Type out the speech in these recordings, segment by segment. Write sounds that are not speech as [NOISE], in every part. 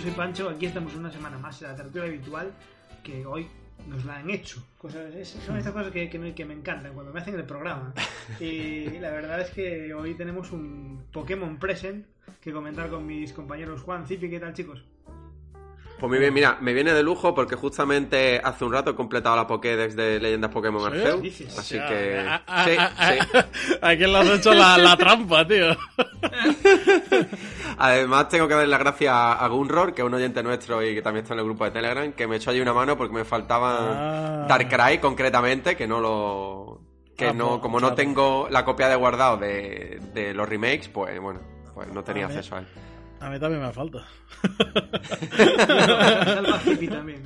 Soy Pancho. Aquí estamos una semana más en la tertulia habitual que hoy nos la han hecho. Cosas, son estas cosas que, que que me encantan cuando me hacen el programa. Y la verdad es que hoy tenemos un Pokémon Present que comentar con mis compañeros Juan, Zipi, ¿qué tal chicos? Pues muy bien, mira, me viene de lujo porque justamente hace un rato he completado la Pokédex de Leyendas Pokémon. Arceus. Así que. a- a- Sí, a- a- sí. ¿A quién le has hecho la, la trampa, tío? [LAUGHS] Además, tengo que darle las gracias a Gunror, que es un oyente nuestro y que también está en el grupo de Telegram, que me echó allí una mano porque me faltaba Ah. Darkrai concretamente, que no lo. Que Ah, no, pues, como claro. no tengo la copia de guardado de, de los remakes, pues bueno, pues no tenía Ah, acceso a él. A mí también me falta. Salva a Zipi también.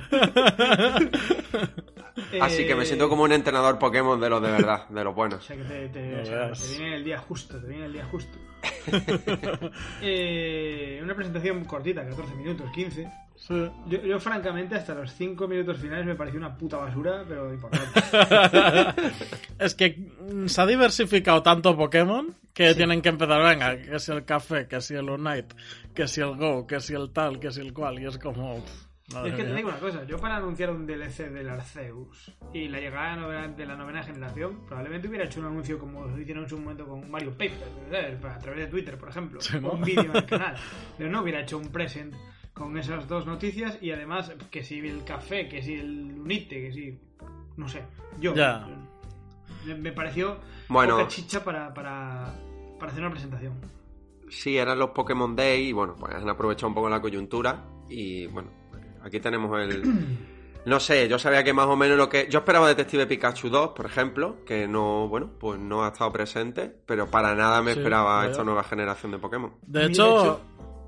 Así que me siento como un entrenador Pokémon de los de verdad, de los O buenos. sea que te, te- No o sea, veas. te viene el día justo, te viene el día justo. [LAUGHS] Eh, una presentación cortita, 14 minutos, 15. Sí. Yo, yo, francamente, hasta los 5 minutos finales me pareció una puta basura, pero importante. [LAUGHS] Es que mm, se ha diversificado tanto Pokémon que tienen que empezar, venga, que si el café, que si el Unite, que si el Go, que si el tal, que si el cual, y es como... madre es que te mía. digo una cosa, yo para anunciar un DLC del Arceus y la llegada de la novena generación, probablemente hubiera hecho un anuncio como lo hicieron en su momento con Mario Paper, ¿sabes? a través de Twitter, por ejemplo, Sí, ¿no? o un vídeo en el [LAUGHS] canal. Pero no hubiera hecho un present con esas dos noticias y además que si el café, que si el Unite, que si... No sé, yo... Ya. Me- Me pareció Bueno. poca chicha para, para, para hacer una presentación. Sí, eran los Pokémon Day y bueno, pues han aprovechado un poco la coyuntura y bueno, aquí tenemos el... [CLEARS THROAT] No sé, yo sabía que más o menos lo que... Yo esperaba Detective Pikachu 2, por ejemplo, que no, bueno, pues no ha estado presente, pero para nada me Sí, esperaba vaya. esta nueva generación de Pokémon. De hecho,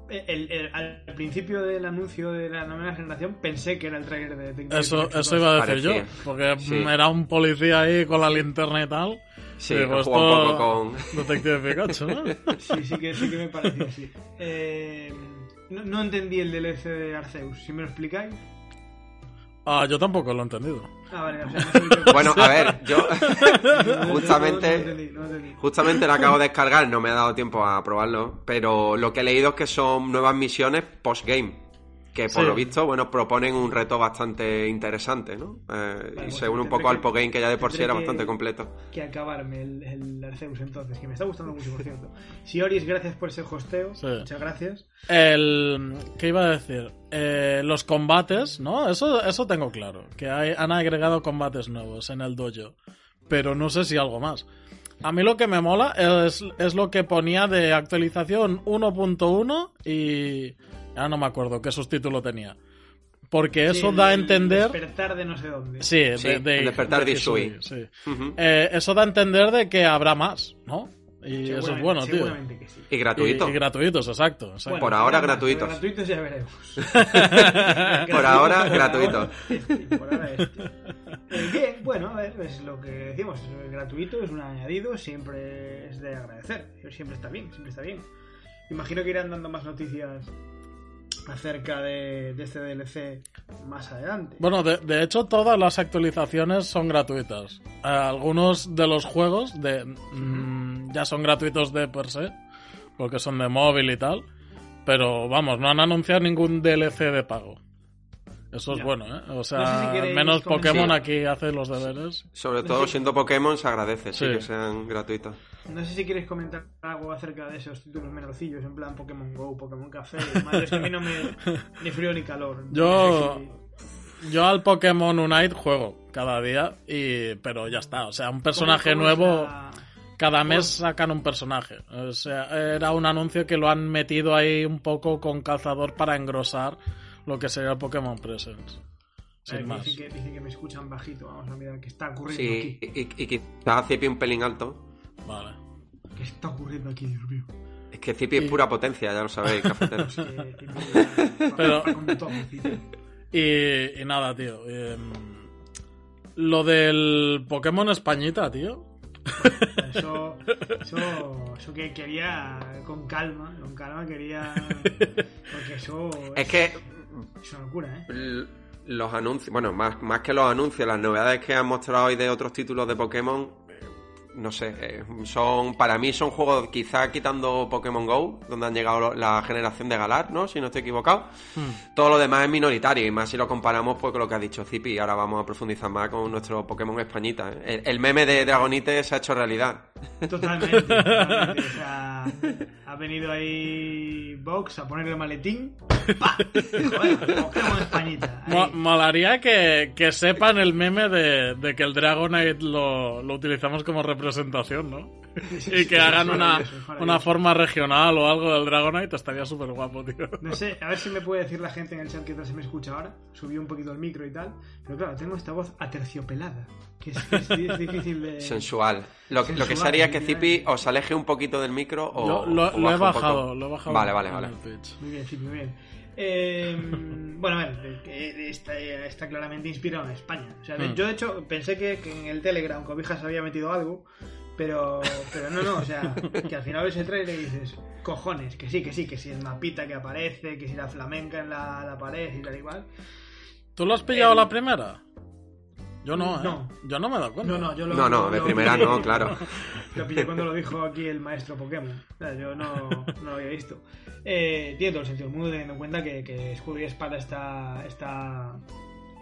el- el- al principio del anuncio de la novena generación pensé que era el trailer de Detective eso, Pikachu eso 2. iba a decir yo, porque Sí. era un policía ahí con la linterna y tal. Sí, Digo, un poco con... [LAUGHS] Detective Pikachu, ¿no? Sí, sí que, sí que me pareció así. Eh, no, no entendí el DLC de Arceus. Si me lo explicáis. Ah, yo tampoco lo he entendido. Ah, vale, o sea, no soy yo. [LAUGHS] Bueno, a ver, yo justamente- No, no entendí, no entendí. justamente la acabo de [LAUGHS] descargar, no me ha dado tiempo a probarlo, pero lo que he leído es que son nuevas misiones post-game. Que por Sí. lo visto, bueno, proponen un reto bastante interesante, ¿no? Eh, pues y se une un poco al que- postgame que ya de por sí era que- bastante completo. Que acabarme el, el Arceus entonces, que me está gustando mucho, por cierto. Si Oris, gracias por ese hosteo. Sí. Muchas gracias. El. ¿Qué iba a decir? Eh, los combates, ¿no? Eso, eso tengo claro. Que hay, han agregado combates nuevos en el dojo. Pero no sé si algo más. A mí lo que me mola es, es lo que ponía de actualización 1.1 y. Ya no me acuerdo qué subtítulo tenía. Porque eso Sí, da a entender. Despertar de no sé dónde. Sí, de, Sí, de- el despertar de Hisui, sí. Ujú. Eh, eso da a entender de que habrá más, ¿no? Y eso es Seguramente- bueno, tío. Que sí. Y gratuito. Y, y gratuitos, exacto. exacto. Bueno, Por ahora, gratuitos. Gratuitos ya veremos. [LAUGHS] Por ahora, gratuito. [LAUGHS] ahora este, por ahora este. Bien, bueno, a ver, es lo que decimos. Es gratuito, es un añadido, siempre es de agradecer. Siempre está bien, siempre está bien. Imagino que irán dando más noticias acerca de, este DLC más adelante. Bueno, de, hecho, todas las actualizaciones son gratuitas. Eh, algunos de los juegos mm, ya son gratuitos de per se, porque son de móvil y tal. Pero vamos, no han anunciado ningún DLC de pago. Eso es Ya. bueno, ¿eh? O sea, No sé si queréis menos Pokémon Sí. aquí hace los deberes. Sobre todo siendo Pokémon se agradece, sí, Sí. que sean gratuitos. No sé si quieres comentar algo acerca de esos títulos menorcillos, en plan Pokémon Go, Pokémon Café. Madre, es que a mí no me. [LAUGHS] ni frío ni calor. Yo-. Yo al Pokémon Unite juego cada día, y pero ya está. O sea, un personaje ¿Cómo- cómo es nuevo. la- Cada mes sacan un personaje. O sea, era un anuncio que lo han metido ahí un poco con calzador para engrosar lo que sería el Pokémon Presents. Sin más. Dice que, dice que me escuchan bajito. Vamos a mirar qué está ocurriendo Sí, aquí. y, y, quizás Zipi un pelín alto. Vale. ¿Qué está ocurriendo aquí, Dios mío? Es que Zipi es pura potencia, ya lo sabéis, cafeteros. [LAUGHS] [LAUGHS] Pero- y nada, tío. em, lo del Pokémon Españita, tío. Eso, eso, eso que quería con calma, con calma quería. [LAUGHS] Porque eso. Es que Es una locura, ¿eh? l- los anuncios, bueno, más, más que los anuncios, las novedades que han mostrado hoy de otros títulos de Pokémon, eh, no sé, eh, son para mí son juegos quizá quitando Pokémon Go, donde han llegado la generación de Galar, ¿no? Si no estoy equivocado. Hmm. Todo lo demás es minoritario y más si lo comparamos pues con lo que ha dicho Zipi. Ahora vamos a profundizar más con nuestro Pokémon Españita. ¿eh? El, el meme de Dragonite se ha hecho realidad. Totalmente. totalmente. O sea, ha venido ahí Vox a poner el maletín. ¡Pa! Joder, Pokémon Españita. Mo- molaría que, que sepan el meme de, de que el Dragonite lo, lo utilizamos como representación, ¿no? Sí, Y que hagan una, una forma regional o algo del Dragonite, estaría súper guapo, tío. No sé, a ver si me puede decir la gente en el chat que tal se me escucha ahora. Subí un poquito el micro y tal. Pero claro, tengo esta voz aterciopelada. Que es, que es- es difícil de. Sensual. Lo, que- lo que Sensual, se haría es que. Zipi os aleje un poquito del micro o. Lo, lo- o lo he bajado, lo he bajado. Vale, vale, vale. Muy bien, sí, muy bien. Eh, [LAUGHS] bueno, a ver, que está, está claramente inspirado en España. O sea, Hmm. yo de hecho pensé que, que en el Telegram Cobijas había metido algo, pero, pero no, no, o sea, que al final ves el trailer y dices, cojones, que sí, que sí, que si el mapita que aparece, que si la flamenca en la, la pared y tal igual. ¿Tú lo has pillado la primera? Yo no, ¿eh? No. Yo no me he dado cuenta. No, no, yo lo No, no, de lo- primera no, claro. [LAUGHS] Lo pillé cuando lo dijo aquí el maestro Pokémon. O sea, yo no, no lo había visto. Eh, tiene todo el sentido del mundo teniendo en cuenta que, que Escudo y Espada está, está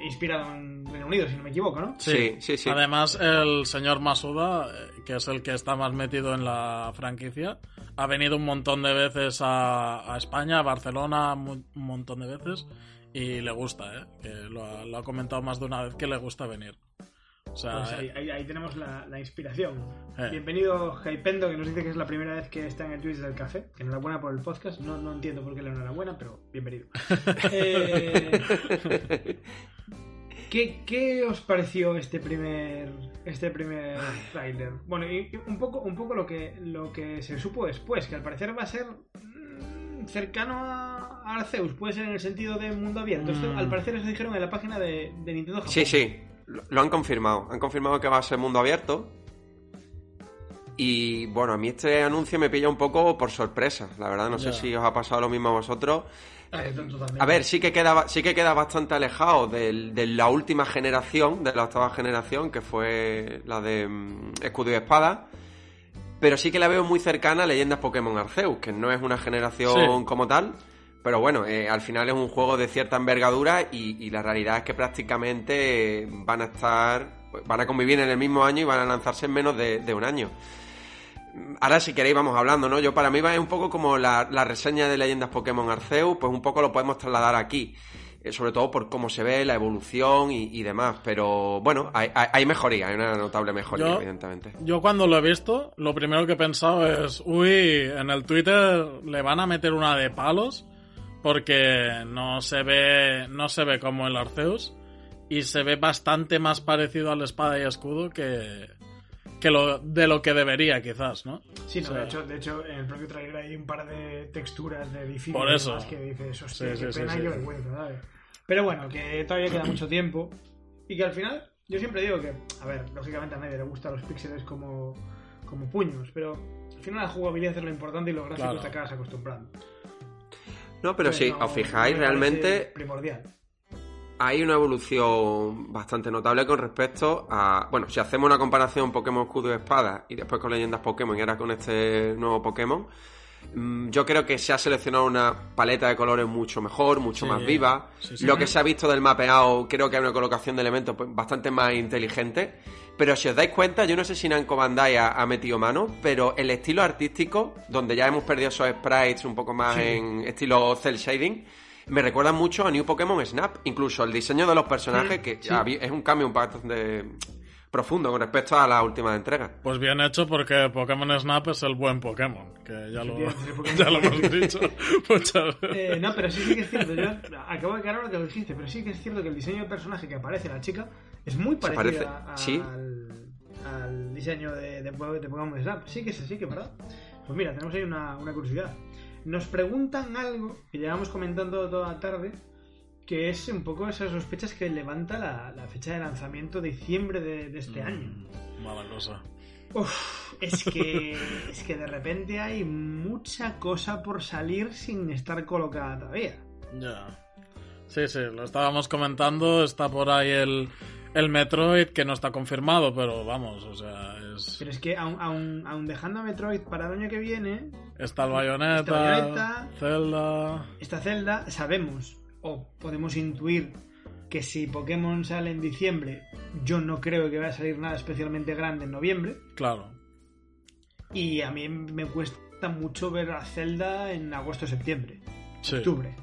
inspirado en Reino Unido, si no me equivoco, ¿no? Sí, sí, sí. Además, el señor Masuda, eh, que es el que está más metido en la franquicia, ha venido un montón de veces a, a España, a Barcelona, mu- un montón de veces, y le gusta, ¿eh? Que lo ha, lo ha comentado más de una vez que le gusta venir. O sea, Pues ahí, ahí- ahí tenemos la, la inspiración. Eh. Bienvenido Hypendo, que nos dice que es la primera vez que está en el Twitch del café. Que enhorabuena por el podcast. No, no entiendo por qué la enhorabuena, pero bienvenido. [LAUGHS] Eh, ¿qué, qué os pareció este primer este primer tráiler? Bueno, y un poco, un poco lo que lo que se supo después, que al parecer va a ser cercano a, Arceus, puede ser en el sentido de mundo abierto. Esto, Mm. al parecer eso dijeron en la página de, de Nintendo Japón. Sí, sí, lo, lo han confirmado. Han confirmado que va a ser mundo abierto. Y bueno, a mí este anuncio me pilla un poco por sorpresa. La verdad, no Ya. sé si os ha pasado lo mismo a vosotros. Ah. A ver, sí que queda, sí que queda bastante alejado de, la última generación, de la octava generación, que fue la de mm, Escudo y Espada. Pero sí que la veo muy cercana a Leyendas Pokémon Arceus, que no es una generación Sí. como tal. Pero bueno, eh, al final es un juego de cierta envergadura y, y la realidad es que prácticamente van a estar, van a convivir en el mismo año y van a lanzarse en menos de, de un año. Ahora si queréis vamos hablando, ¿no? Yo para mí va un poco como la, la reseña de Leyendas Pokémon Arceus, pues un poco lo podemos trasladar aquí. Eh, sobre todo por cómo se ve, la evolución y, y demás. Pero bueno, hay, hay, hay mejoría, hay una notable mejoría, Yo- evidentemente. Yo cuando lo he visto, lo primero que he pensado es, uy, en el Twitter le van a meter una de palos porque no se ve, no se ve como el Arceus y se ve bastante más parecido al espada y escudo que, que lo, de lo que debería quizás, ¿no? Sí, no, O sea, de, hecho, de hecho, en el propio trailer hay un par de texturas de edificios Por eso. que dices, hostia, Sí, qué sí, pena sí, y qué sí. vergüenza, ¿sabes? Pero bueno, que todavía queda mucho tiempo y que al final, yo siempre digo que, a ver, lógicamente a nadie le gustan los píxeles como, como puños, pero al final la jugabilidad es lo importante y los gráficos Claro. te acabas acostumbrando. No, pero sí, no- os fijáis, realmente Primordial. hay una evolución bastante notable con respecto a. Bueno, si hacemos una comparación Pokémon Escudo y Espada y después con leyendas Pokémon y ahora con este nuevo Pokémon, yo creo que se ha seleccionado una paleta de colores mucho mejor, mucho Sí, más viva. sí, sí. Lo que se ha visto del mapeado, creo que hay una colocación de elementos pues, bastante más inteligente. Pero si os dais cuenta, yo no sé si Namco Bandai ha, ha metido mano, pero el estilo artístico, donde ya hemos perdido esos sprites un poco más en estilo cel shading, me recuerda mucho a New Pokémon Snap. Incluso el diseño de los personajes, Mm, que es un cambio bastante profundo con respecto a las últimas entregas. Pues bien hecho porque Pokémon Snap es el buen Pokémon, que ya lo, Efectivamente, el Pokémon ya lo hemos dicho [LAUGHS] muchas veces. Eh, no, pero sí, sí que es cierto. Yo acabo de caer ahora que lo dijiste, pero sí que es cierto que el diseño del personaje que aparece, la chica, es muy parecido parece, a- sí. al, al diseño de, de, Po- de Pokémon Snap. Sí que es sí que es verdad. Pues mira, tenemos ahí una, una curiosidad. Nos preguntan algo que llevamos comentando toda la tarde, que es un poco esas sospechas que levanta la, la fecha de lanzamiento de diciembre de, de este año. Mm, Mala cosa. Uf, es que, [LAUGHS] es que de repente hay mucha cosa por salir sin estar colocada todavía. Ya. Sí, sí, lo estábamos comentando. Está por ahí el, El Metroid, que no está confirmado, pero vamos, o sea, es... Pero es que aún, aún, aún dejando a Metroid para el año que viene, Está el Bayonetta, Está Bayonetta. Zelda... esta celda sabemos o podemos intuir que si Pokémon sale en diciembre, yo no creo que vaya a salir nada especialmente grande en noviembre. Claro. Y a mí me cuesta mucho ver a Zelda en agosto o septiembre. Sí. Octubre.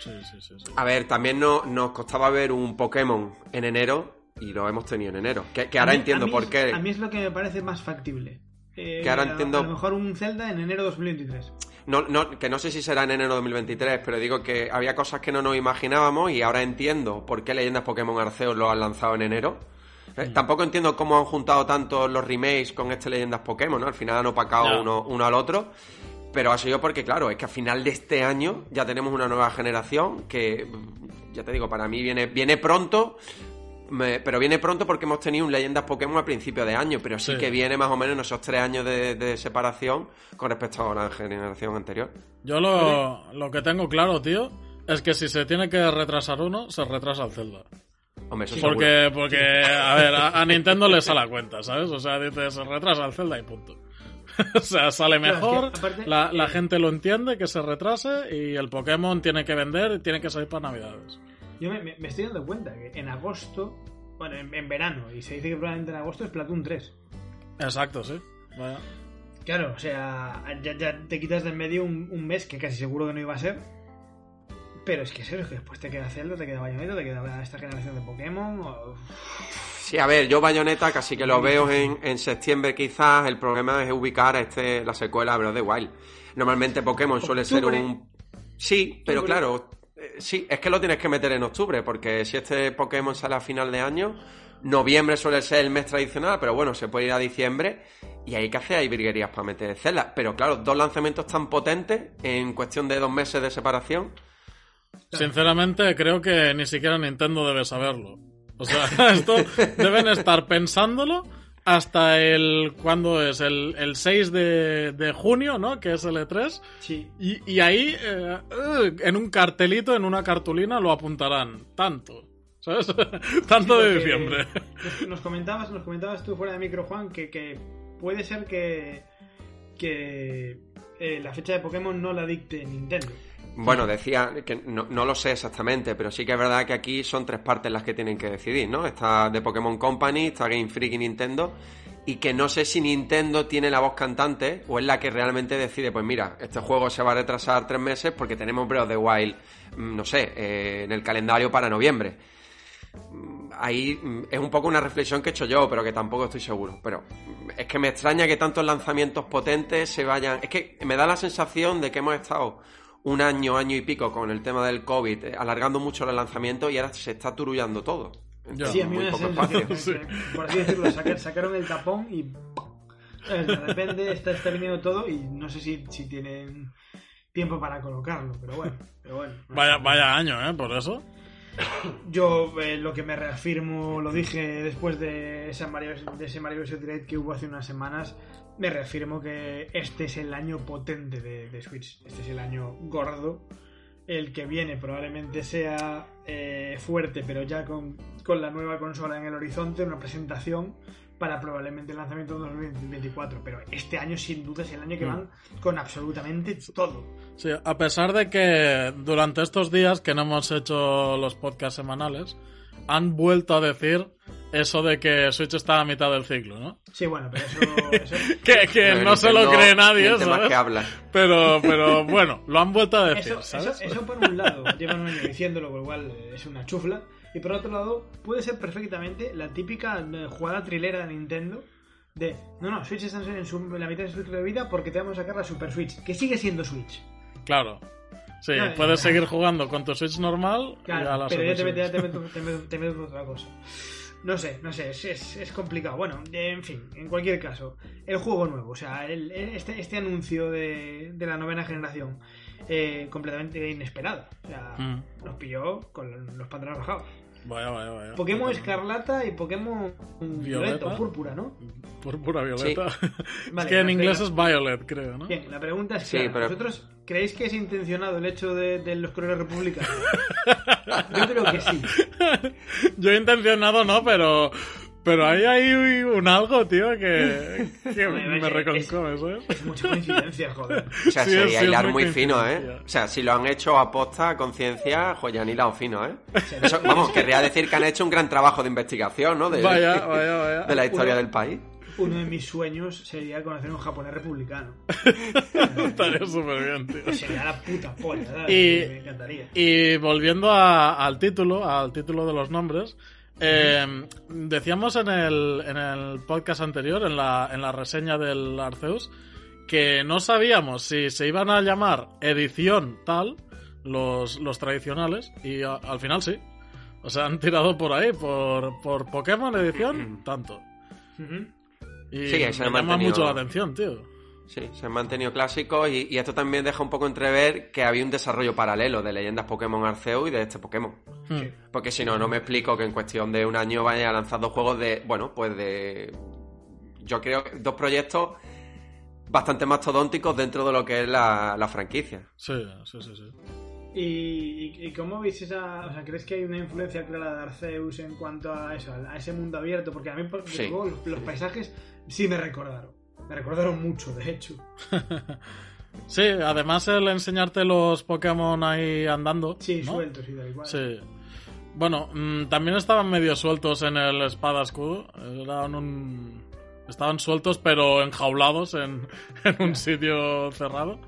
Sí, sí, sí, sí. A ver, también no, nos costaba ver un Pokémon en enero y lo hemos tenido en enero. Que, que ahora mí- entiendo por es- qué. A mí es lo que me parece más factible. Eh, Que ahora a- entiendo- A lo mejor un Zelda en enero 2023. No, no, que no sé si será en enero de 2023, pero digo que había cosas que no nos imaginábamos y ahora entiendo por qué Leyendas Pokémon Arceus lo han lanzado en enero. Eh, Tampoco entiendo cómo han juntado tanto los remakes con este Leyendas Pokémon, ¿no? Al final han opacado uno, uno al otro. Pero ha sido porque, claro, es que a final de este año ya tenemos una nueva generación que, mm, ya te digo, para mí viene, viene pronto, me- pero viene pronto porque hemos tenido un Leyendas Pokémon a principio de año, pero sí, Sí. que viene más o menos en esos tres años de, de separación con respecto a la generación anterior. Yo lo, lo que tengo claro, tío, es que si se tiene que retrasar uno, se retrasa el Zelda. Hombre, eso seguro. Porque, porque a ver, a, a Nintendo le sale a cuenta, ¿sabes? O sea, dice, se retrasa el Zelda y punto. [LAUGHS] o sea, sale Claro, es que, mejor, aparte, la, la eh, gente lo entiende, que se retrase y el Pokémon tiene que vender y tiene que salir para Navidades. Yo me, estoy dando cuenta que en agosto, bueno, en, en verano, y se dice que probablemente en agosto es Platoon 3. Exacto, sí. Claro, o sea, ya, ya te quitas del medio un, un mes que casi seguro que no iba a ser. Pero es que es eso, que después te queda Zelda, te queda Bayonetta, te queda esta generación de Pokémon. o- Sí, a ver, yo Bayonetta casi que lo veo en, en septiembre quizás. El problema es ubicar a este, la secuela de of the Wild. Normalmente Pokémon suele ser un... Sí, pero claro, sí, es que lo tienes que meter en octubre, porque si este Pokémon sale a final de año, noviembre suele ser el mes tradicional, pero bueno, se puede ir a diciembre y hay que hacer ahí virguerías para meter Zelda. Pero claro, dos lanzamientos tan potentes en cuestión de dos meses de separación. Sinceramente, creo que ni siquiera Nintendo debe saberlo. O sea, [LAUGHS] esto deben estar pensándolo hasta el. ¿Cuándo es? El, el 6 de, de junio, ¿no? Que es el E3. Sí. Y, y ahí, eh, en un cartelito, en una cartulina, lo apuntarán. Tanto. ¿Sabes? [LAUGHS] Tanto de diciembre. Nos, nos comentabas, nos comentabas tú fuera de micro, Juan, que, que puede ser que, que eh, la fecha de Pokémon no la dicte Nintendo. Bueno, decía que no, no lo sé exactamente, pero sí que es verdad que aquí son tres partes las que tienen que decidir, ¿no? Está de Pokémon Company, está Game Freak y Nintendo, y que no sé si Nintendo tiene la voz cantante o es la que realmente decide, pues mira, este juego se va a retrasar tres meses porque tenemos Breath of the Wild, mm, no sé, eh, en el calendario para noviembre. Mm, Ahí mm, es un poco una reflexión que he hecho yo, pero que tampoco estoy seguro. Pero es que me extraña que tantos lanzamientos potentes se vayan. Es que me da la sensación de que hemos estado un año, año y pico con el tema del COVID, eh, alargando mucho los lanzamientos y ahora se está turullando todo. Sí, a mí me poco espacio. [LAUGHS] por así decirlo, saca- sacaron el tapón y ¿sabes? de repente está, está viniendo todo y no sé si, si tienen tiempo para colocarlo, pero bueno, pero bueno. no Vaya, vaya año, ¿eh? Por eso. Yo eh, lo que me reafirmo, lo dije después de, esa Mario, de ese Mario Bros. Direct que hubo hace unas semanas, me reafirmo que este es el año potente de, de Switch, este es el año gordo. El que viene probablemente sea eh, fuerte, pero ya con, con la nueva consola en el horizonte, una presentación para probablemente el lanzamiento de 2024. Pero este año sin duda es el año que Mm. van con absolutamente todo. Sí, a pesar de que durante estos días que no hemos hecho los podcasts semanales, han vuelto a decir eso de que Switch está a mitad del ciclo, ¿no? Sí, bueno, pero eso... [LAUGHS] eso Que, no se lo cree nadie, ¿sabes? que habla. Pero, pero bueno, lo han vuelto a decir, Eso, ¿sabes? eso, eso por un lado, llevan un año diciéndolo, con lo cual eh, es una chufla. Y por otro lado, puede ser perfectamente la típica eh, jugada trilera de Nintendo de, no, no, Switch está en, su- en la mitad de su ciclo de vida porque te vamos a sacar la Super Switch, que sigue siendo Switch. Claro. Sí, puedes claro. seguir jugando con tu Switch normal y a la pero ya te, Super meto- ya Switch. te, meto, te, meto, te meto otra cosa. No sé, no sé, es, es, es complicado. Bueno, en fin, en cualquier caso, el juego nuevo, o sea, el- este, este anuncio de, de la novena generación, eh, completamente inesperado. O sea, Mm. nos pilló con los pantalones bajados. Vaya, vaya, vaya. Pokémon Escarlata y Pokémon Violeta. Violeta o Púrpura, ¿no? Púrpura violeta. [LAUGHS] Vale, es que en inglés es violet, creo, ¿no? Bien, la pregunta es Sí, clara. pero- ¿Vosotros creéis que es intencionado el hecho de, de los colores republicanos? [LAUGHS] Yo creo que sí. Yo he intencionado no, pero. Pero ahí hay un algo, tío, que, [LAUGHS] me reconcome, ¿sabes? Es mucha coincidencia, joder. [LAUGHS] O sea, Sí, sería sí, hilar muy fino. ¿eh? O sea, si lo han hecho a posta, a conciencia, joya, han hilado fino, ¿eh? [LAUGHS] Eso, vamos, querría decir que han hecho un gran trabajo de investigación, ¿no? De, Vaya, vaya, vaya. de la historia Uno- del país. Uno de mis sueños sería conocer un japonés republicano. Estaría súper bien, tío. Sería la puta polla, ¿sabes? Y- Me encantaría. Y volviendo a- al título, al título de los nombres, eh, decíamos en el, en el podcast anterior, en la, en la reseña del Arceus, que no sabíamos si se iban a llamar edición tal, los, los tradicionales, y a- al final sí. O sea, han tirado por ahí, por, por Pokémon edición, [CLEARS THROAT] tanto. Y Sí, me llama mantenido- mucho la atención, tío. Sí, se han mantenido clásicos y, y esto también deja un poco entrever que había un desarrollo paralelo de leyendas Pokémon Arceus y de este Pokémon. Hmm. Sí. Porque si no, no me explico que en cuestión de un año vaya a lanzar dos juegos de, bueno, pues de... Yo creo que dos proyectos bastante mastodónticos dentro de lo que es la, la franquicia. Sí, sí, sí, sí. ¿Y, cómo veis esa.? O sea, ¿crees que hay una influencia clara de Arceus en cuanto a eso, a ese mundo abierto? Porque a mí, por Sí. los, los paisajes sí me recordaron. Me recordaron mucho, de hecho. [LAUGHS] Sí, además el enseñarte los Pokémon ahí andando. Sí, ¿no? sueltos y da igual. Sí. Bueno, mm, también estaban medio sueltos en el espada escudo. Eran un... Estaban sueltos pero enjaulados en, [LAUGHS] en un sitio cerrado.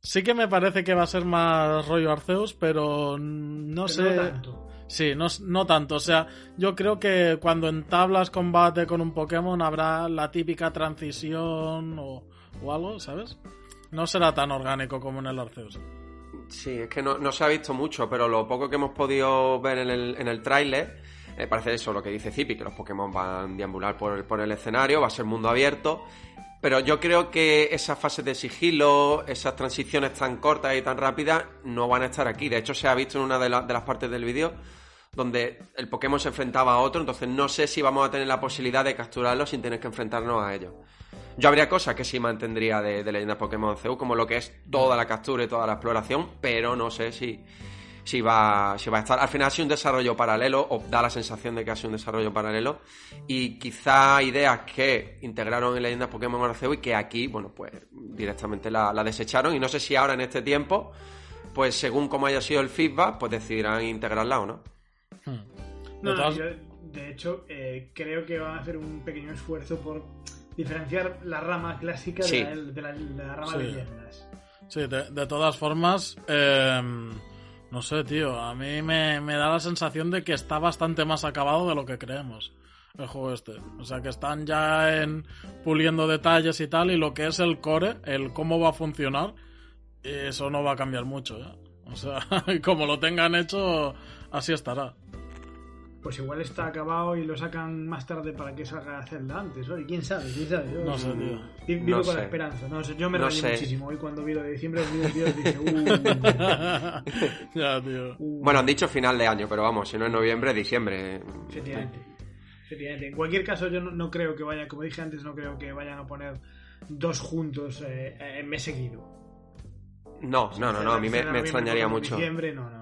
Sí que me parece que va a ser más rollo Arceus, pero no Pero sé... no tanto. Sí, no, no tanto. O sea, yo creo que cuando entablas combate con un Pokémon habrá la típica transición o, algo, ¿sabes? No será tan orgánico como en el Arceus. Sí, es que no, no se ha visto mucho, pero lo poco que hemos podido ver en el, en el tráiler, eh, parece eso lo que dice Zipi, que los Pokémon van a deambular por el, por el escenario, va a ser mundo abierto. Pero yo creo que esas fases de sigilo, esas transiciones tan cortas y tan rápidas, no van a estar aquí. De hecho, se ha visto en una de, la- de las partes del vídeo donde el Pokémon se enfrentaba a otro, entonces no sé si vamos a tener la posibilidad de capturarlo sin tener que enfrentarnos a ellos. Yo habría cosas que sí mantendría de, de Leyenda Pokémon CU, como lo que es toda la captura y toda la exploración, pero no sé si, si, va, si va a estar. Al final ha sido un desarrollo paralelo, o da la sensación de que ha sido un desarrollo paralelo, y quizá ideas que integraron en Leyendas Pokémon Arceus y que aquí, bueno, pues directamente la, la desecharon, y no sé si ahora en este tiempo, pues según cómo haya sido el feedback, pues decidirán integrarla o no. Hmm. No, yo, de hecho, eh, creo que van a hacer un pequeño esfuerzo por diferenciar la rama clásica Sí. de, la, de la- de la rama Sí. de leyendas. Sí, de, de todas formas, eh, no sé, tío, a mí me, me da la sensación de que está bastante más acabado de lo que creemos el juego este. O sea, que están ya en puliendo detalles y tal, y lo que es el core, el cómo va a funcionar, eso no va a cambiar mucho, ¿eh? O sea, [LAUGHS] como lo tengan hecho, así estará. Pues igual está acabado y lo sacan más tarde para que salga Zelda antes, ¿no? Y quién sabe, quién sabe. Yo No sé, tío. vi- vivo No con la esperanza. No sé, yo me No rayé sé. muchísimo. Hoy cuando vi lo de diciembre de 2022 dije, uh, [LAUGHS] ya, tío. uh. Bueno, han dicho final de año, pero vamos, si no es noviembre, diciembre. Efectivamente. Efectivamente. En cualquier caso, yo no, no creo que vayan, como dije antes, no creo que vayan a poner dos juntos eh, en mes seguido. No, no, no, no, a mí me, me extrañaría mucho. Diciembre, no, no.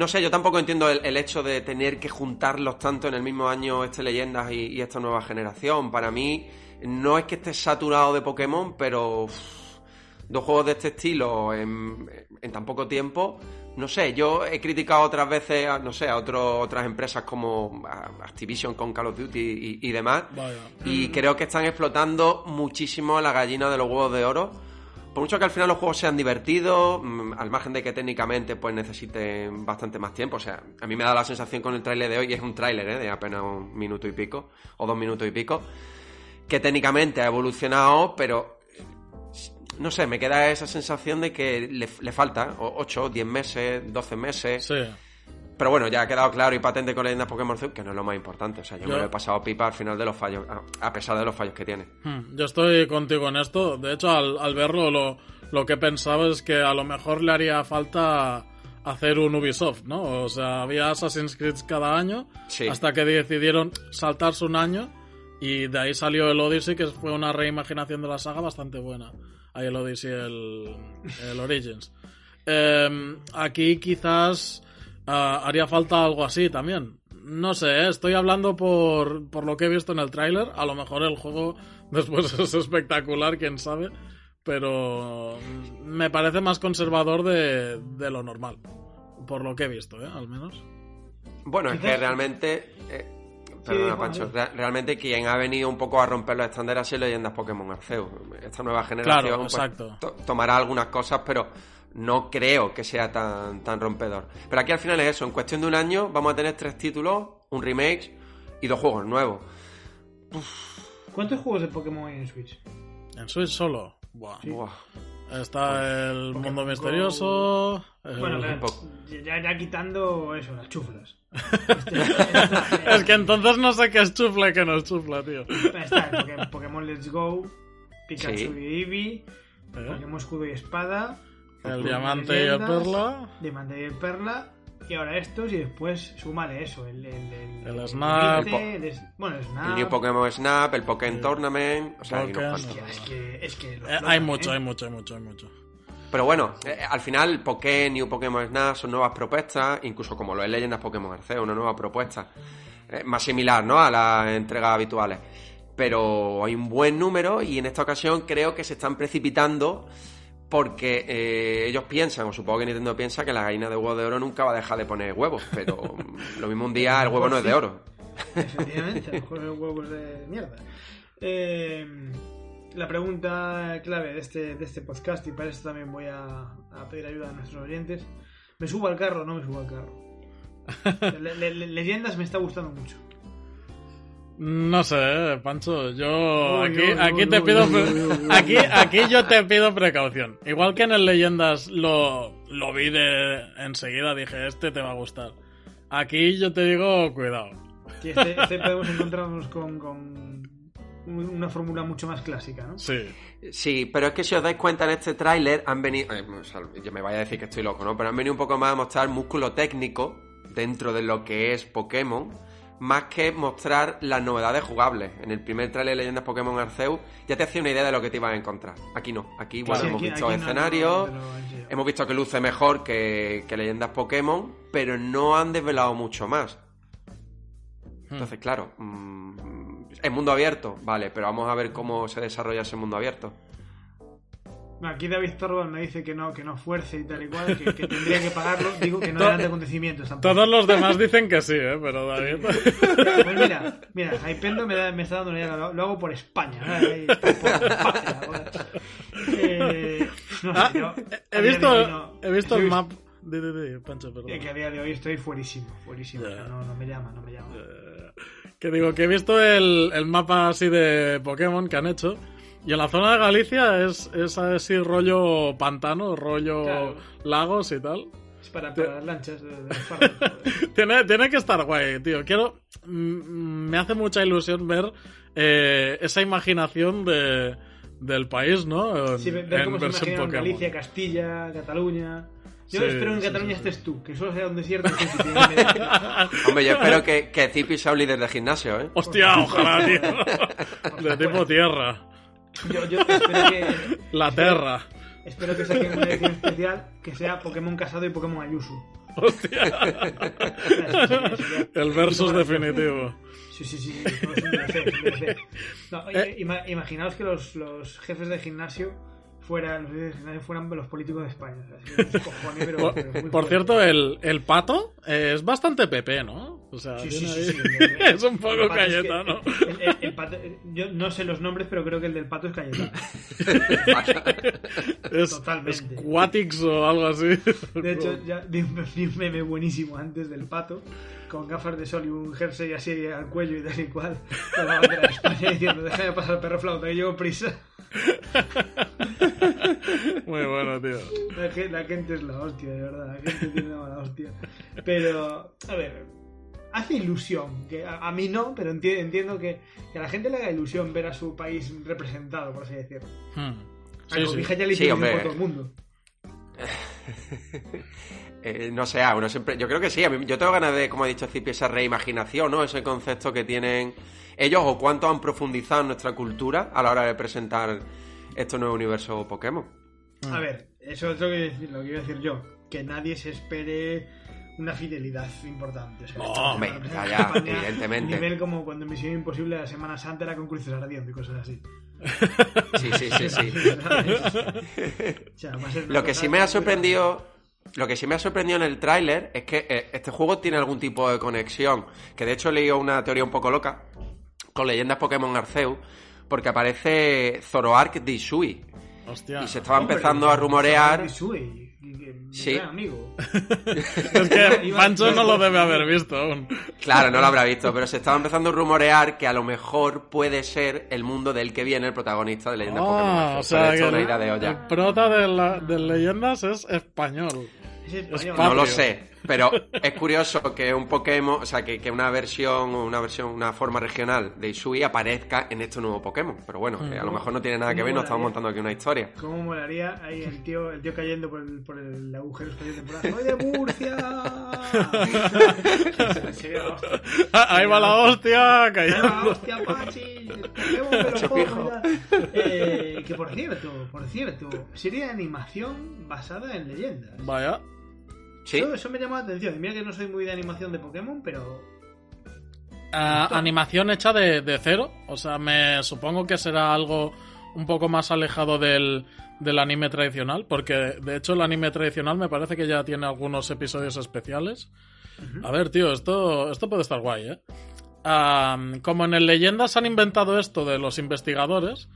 No sé, yo tampoco entiendo el, el hecho de tener que juntarlos tanto en el mismo año, este Leyendas y, y esta nueva generación. Para mí, no es que esté saturado de Pokémon, pero uff, dos juegos de este estilo en, en tan poco tiempo, no sé, yo he criticado otras veces, a, no sé, a otro- otras empresas como Activision con Call of Duty y, y demás, Vaya. y creo que están explotando muchísimo a la gallina de los huevos de oro. Por mucho que al final los juegos sean divertidos, mm, al margen de que técnicamente pues necesiten bastante más tiempo. O sea, a mí me da la sensación con el tráiler de hoy, y es un tráiler ¿eh? de apenas un minuto y pico, o dos minutos y pico, que técnicamente ha evolucionado, pero no sé, me queda esa sensación de que le, le falta 8, 10 meses, 12 meses. Sí. Pero bueno, ya ha quedado claro y patente con Leyendas Pokémon Zoo que no es lo más importante. O sea, yo, Yo- me lo he pasado pipa al final de los fallos, a- pesar de los fallos que tiene. Hmm, Yo estoy contigo en esto. De hecho, al, al verlo, lo, lo que he pensado es que a lo mejor le haría falta hacer un Ubisoft, ¿no? O sea, había Assassin's Creed cada año Sí. hasta que decidieron saltarse un año y de ahí salió el Odyssey, que fue una reimaginación de la saga bastante buena. Ahí el Odyssey, el, el Origins. Eh, aquí quizás ah, haría falta algo así también. No sé, ¿eh? estoy hablando por, por lo que he visto en el tráiler. A lo mejor el juego [LAUGHS] después es espectacular, quién sabe. Pero me parece más conservador de, de lo normal. Por lo que he visto, ¿eh? Al menos. Bueno, es que realmente. eh, perdona, Juan, Pancho. re- realmente quien ha venido un poco a romper los estándares sido Leyendas Pokémon Arceus. Esta nueva generación Claro, pues, to- tomará algunas cosas, pero no creo que sea tan, tan rompedor. Pero aquí al final es eso. En cuestión de un año vamos a tener tres títulos, un remake y dos juegos nuevos. ¿Cuántos juegos de Pokémon hay en Switch? En Switch solo. Buah. Sí. Buah. Está el Pokémon mundo Go. misterioso. el- Bueno, pero ya, ya quitando eso, las chuflas. [LAUGHS] Es que entonces no sé qué es chufla y qué no es chufla, tío. Está el Pokémon Let's Go, Pikachu Sí. y Eevee, ¿Eh? Pokémon Escudo y Espada, El diamante y el perla. Diamante y el Perla, y ahora estos, y después súmale eso, el... El, El Snap. Elite, el bueno, el Snap... El New Pokémon Snap, el Pokémon. Tournament. O sea, hay unos cuantos. Es que... Es que lo Eh, hay mucho, ¿eh? hay mucho, hay mucho, hay mucho. Pero bueno, eh, al final Pokémon, New Pokémon Snap son nuevas propuestas, incluso como lo es Leyendas Pokémon Arceus, una nueva propuesta. eh, más similar, ¿no? A las entregas habituales. Pero hay un buen número y en esta ocasión creo que se están precipitando porque eh, ellos piensan, o supongo que Nintendo piensa, que la gallina de huevo de oro nunca va a dejar de poner huevos. Pero [LAUGHS] lo mismo un día el huevo no es de oro. Efectivamente, a lo mejor son huevos de mierda. Eh, la pregunta clave de este, de este podcast, y para eso también voy a, a pedir ayuda a nuestros oyentes. ¿Me subo al carro o no me subo al carro? [LAUGHS] Le- le- le- leyendas me está gustando mucho. No sé, Pancho, yo aquí, aquí te pido aquí, aquí yo te pido precaución. Igual que en el Leyendas lo, lo vi de enseguida, dije, este te va a gustar. Aquí yo te digo, cuidado. Que este, este podemos encontrarnos con, con un- una fórmula mucho más clásica, ¿no? Sí. Sí, pero es que si os dais cuenta en este tráiler han venido, eh, o sea, yo me vaya a decir que estoy loco, ¿no? Pero han venido un poco más a mostrar músculo técnico dentro de lo que es Pokémon, más que mostrar las novedades jugables. En el primer tráiler de Leyendas Pokémon Arceus ya te hacía una idea de lo que te ibas a encontrar. Aquí no, aquí bueno, Sí, hemos aquí- visto aquí no- escenarios, no hemos visto que luce mejor que, que Leyendas Pokémon, pero no han desvelado mucho más. Entonces, claro, mm, es mundo abierto, vale, pero vamos a ver cómo se desarrolla ese mundo abierto. Aquí David Torvald me dice que no, que no fuerce y tal y cual, que, que tendría que pagarlo. [LAUGHS] Digo que no eran de acontecimientos tampoco. Todos los demás dicen que sí, ¿eh? Pero David... [LAUGHS] Pues mira, mira, Hypendo me, da- me está dando una idea, lo, lo hago por España. ¿no? Ahí, por España, joder. Eh, no Ah, yo, he visto, de he visto el map... Di, di, Pancho, perdón. Que a día de hoy estoy fuerísimo, fuerísimo. No, no me llama, no me llama. Que digo, que he visto el, el mapa así de Pokémon que han hecho. Y en la zona de Galicia es, es así rollo pantano, rollo Claro. lagos y tal. Es para, para las lanchas de, de. [LAUGHS] Tiene, tiene que estar guay, tío. Quiero. mm, Me hace mucha ilusión ver eh, esa imaginación de, del país, ¿no? En, Sí, ver en cómo se versión imaginan Pokémon. Galicia, Castilla, Cataluña. Yo Sí, espero que en sí, Cataluña sí, sí. estés tú, que solo sea un desierto. [LAUGHS] Hombre, yo espero que, que Zipi sea un líder de gimnasio, ¿eh? Hostia, ojalá, tío. [LAUGHS] De tipo tierra. Yo, yo espero que, [LAUGHS] La Terra. espero que saquen una edición especial que sea Pokémon Casado y Pokémon Ayuso. Hostia. [LAUGHS] El versus definitivo. Sí, sí, sí, no, imaginaos que los, los jefes de gimnasio fueran, los gimnasio fueran los políticos de España. Cojones, pero- Por, pero por cierto, el, el pato eh, es bastante PP, ¿no? O sea, Sí, sí, sí, [LAUGHS] es un poco pato es que- Cayetano. el- el- el pato- yo no sé los nombres, pero creo que el del pato es Cayetano. [LAUGHS] Es, Totalmente. es Quatix o algo así. De hecho, [LAUGHS] ya un, vi un meme buenísimo antes del pato, con gafas de sol y un jersey así al cuello y tal y cual, con la bandera de España diciendo, déjame pasar el perro flauta, que llevo prisa. Muy bueno, tío. La, ge- la gente es la hostia, de verdad, la gente tiene una mala hostia. Pero, a ver, hace ilusión, que a, a mí no, pero enti- entiendo que, que a la gente le haga ilusión ver a su país representado, por así decirlo. Hmm. A Sí, sí. Ya le Sí, todo el mundo. [LAUGHS] eh, no sé, a uno siempre. Yo creo que sí. A mí, yo tengo ganas de, como ha dicho Cipi, esa reimaginación, ¿no? Ese concepto que tienen ellos o cuánto han profundizado en nuestra cultura a la hora de presentar este nuevo universo Pokémon. A ver, eso es lo que, lo que iba a decir yo. Que nadie se espere una fidelidad importante. O sea, ya, ya, España, evidentemente. Nivel como cuando en Misión Imposible la Semana Santa era con cruces ardiendo y cosas así. Sí, sí, sí, sí. [LAUGHS] O sea, Lo que sí me ha sorprendido. Lo que sí me ha sorprendido en el tráiler es que eh, este juego tiene algún tipo de conexión. Que de hecho he leído una teoría un poco loca con leyendas Pokémon Arceus. Porque aparece Zoroark de Isui. Hostia. Y se estaba Hombre, empezando a rumorear. Sí. amigo. [LAUGHS] Es que [LAUGHS] Pancho no lo debe haber visto aún. Claro, no lo habrá visto, [LAUGHS] pero se estaba empezando a rumorear que a lo mejor puede ser el mundo del que viene el protagonista de leyendas Pokémon Ah, Arceus. o sea que una idea de el prota de, la, de leyendas es español. Es español. patrio. No lo sé, pero es curioso que un Pokémon, o sea, que, que una versión, una versión, una forma regional de Isui aparezca en este nuevo Pokémon. Pero bueno, que a lo mejor no tiene nada que ver, nos estamos montando aquí una historia. ¿Cómo molaría ahí el tío, el tío cayendo por el, por el agujero espacial temporal? ¡Soy de Murcia! [LAUGHS] La. Ah, Ahí va la hostia ¡Ah, cayendo. ¡Hostia, Pachi! Eh, que por cierto, por cierto, serie de animación basada en leyendas. Vaya. Sí, Eso, eso me llamó la atención. Y mira que no soy muy de animación de Pokémon, pero Ah, animación hecha de, de cero. O sea, me supongo que será algo un poco más alejado del, del anime tradicional. Porque de hecho el anime tradicional me parece que ya tiene algunos episodios especiales. A ver, tío, esto, esto puede estar guay, ¿eh? Como en el Leyendas han inventado esto de los investigadores,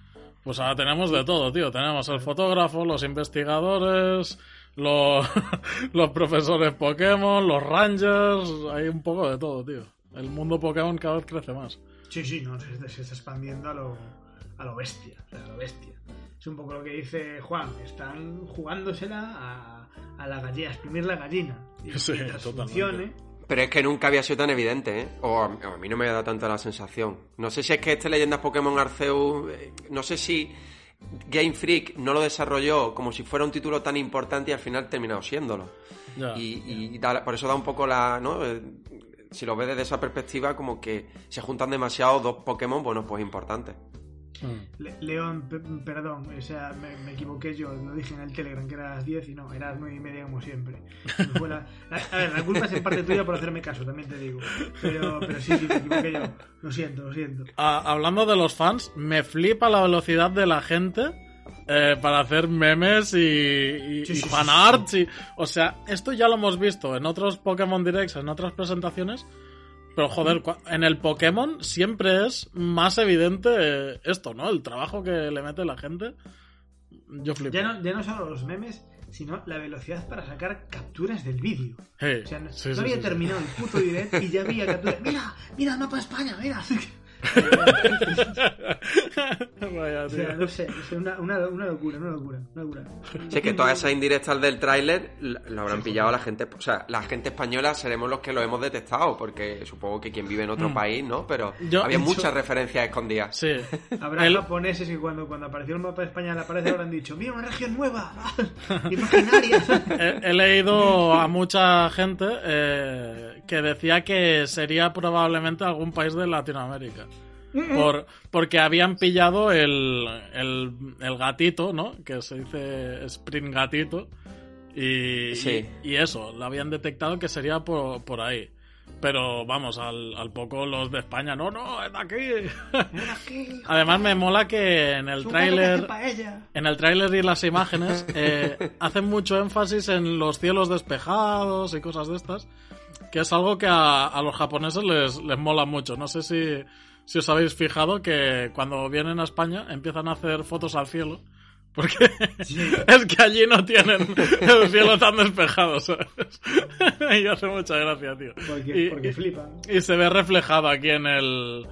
pues ahora tenemos de todo, tío. Tenemos el fotógrafo, los investigadores, los, [LAUGHS] los profesores Pokémon, los Rangers, hay un poco de todo, tío. El mundo Pokémon cada vez crece más. sí, sí, no, se, se está expandiendo a lo, a lo bestia. O sea, a lo bestia. Es un poco lo que dice Juan. Están jugándosela a, a la gallina, a exprimir la gallina. Y Sí, funcione. pero es que nunca había sido tan evidente, ¿eh? O a, o a mí no me ha dado tanto la sensación. No sé si es que este Leyendas Pokémon Arceus, eh, no sé si Game Freak no lo desarrolló como si fuera un título tan importante y al final terminado siéndolo. Ya. y y da- por eso da un poco la, ¿no? Eh, si lo ves desde esa perspectiva, como que se juntan demasiado dos Pokémon, bueno, pues importantes. Mm. Le- León, pe- perdón, o sea, me, me equivoqué yo, lo dije en el Telegram que era a las 10 y no, era a las 9 y media como siempre. Fue la- a, a ver, la culpa es en parte tuya por hacerme caso, también te digo. Pero, pero sí, sí, me equivoqué yo. Lo siento, lo siento. Ah, hablando de los fans, me flipa la velocidad de la gente eh, para hacer memes y, y, Sí, fanarts. o sea, esto ya lo hemos visto en otros Pokémon Directs, en otras presentaciones. Pero joder, en el Pokémon siempre es más evidente esto, ¿no? El trabajo que le mete la gente. Yo flipo. Ya no, ya no solo los memes, sino la velocidad para sacar capturas del vídeo. O sea, no, sí, no sí, había sí, terminado el puto direct y ya había capturas. ¡Mira! ¡Mira el mapa de España! ¡Mira! Vaya, O sea, tío. no sé, es una, una, una locura, una locura, una locura. Sí, que todas esas indirectas del tráiler lo habrán pillado la gente, o sea, la gente española seremos los que lo hemos detectado, porque supongo que quien vive en otro país, ¿no? Pero Yo- había muchas hecho- referencias escondidas. Sí. Habrá El- japoneses que cuando, cuando apareció el mapa de España le aparece habrán dicho, mira, una región nueva, [LAUGHS] imaginaria. he, he leído a mucha gente eh, que decía que sería probablemente algún país de Latinoamérica. Por, porque habían pillado el, el, el gatito, ¿no? Que se dice sprint gatito. Y, Sí. y, y eso, lo habían detectado que sería por, por ahí. Pero vamos, al, al poco los de España, no, no, es de aquí. Aquí, [LAUGHS] Además me mola que en el tráiler... En el tráiler y las imágenes [LAUGHS] eh, hacen mucho énfasis en los cielos despejados y cosas de estas, que es algo que a, a los japoneses les, les mola mucho. No sé si, si os habéis fijado que cuando vienen a España empiezan a hacer fotos al cielo, porque [LAUGHS] es que allí no tienen el cielo tan despejado, ¿sabes? [LAUGHS] y hace mucha gracia, tío. Porque, Y- porque flipan. y se ve reflejado aquí en el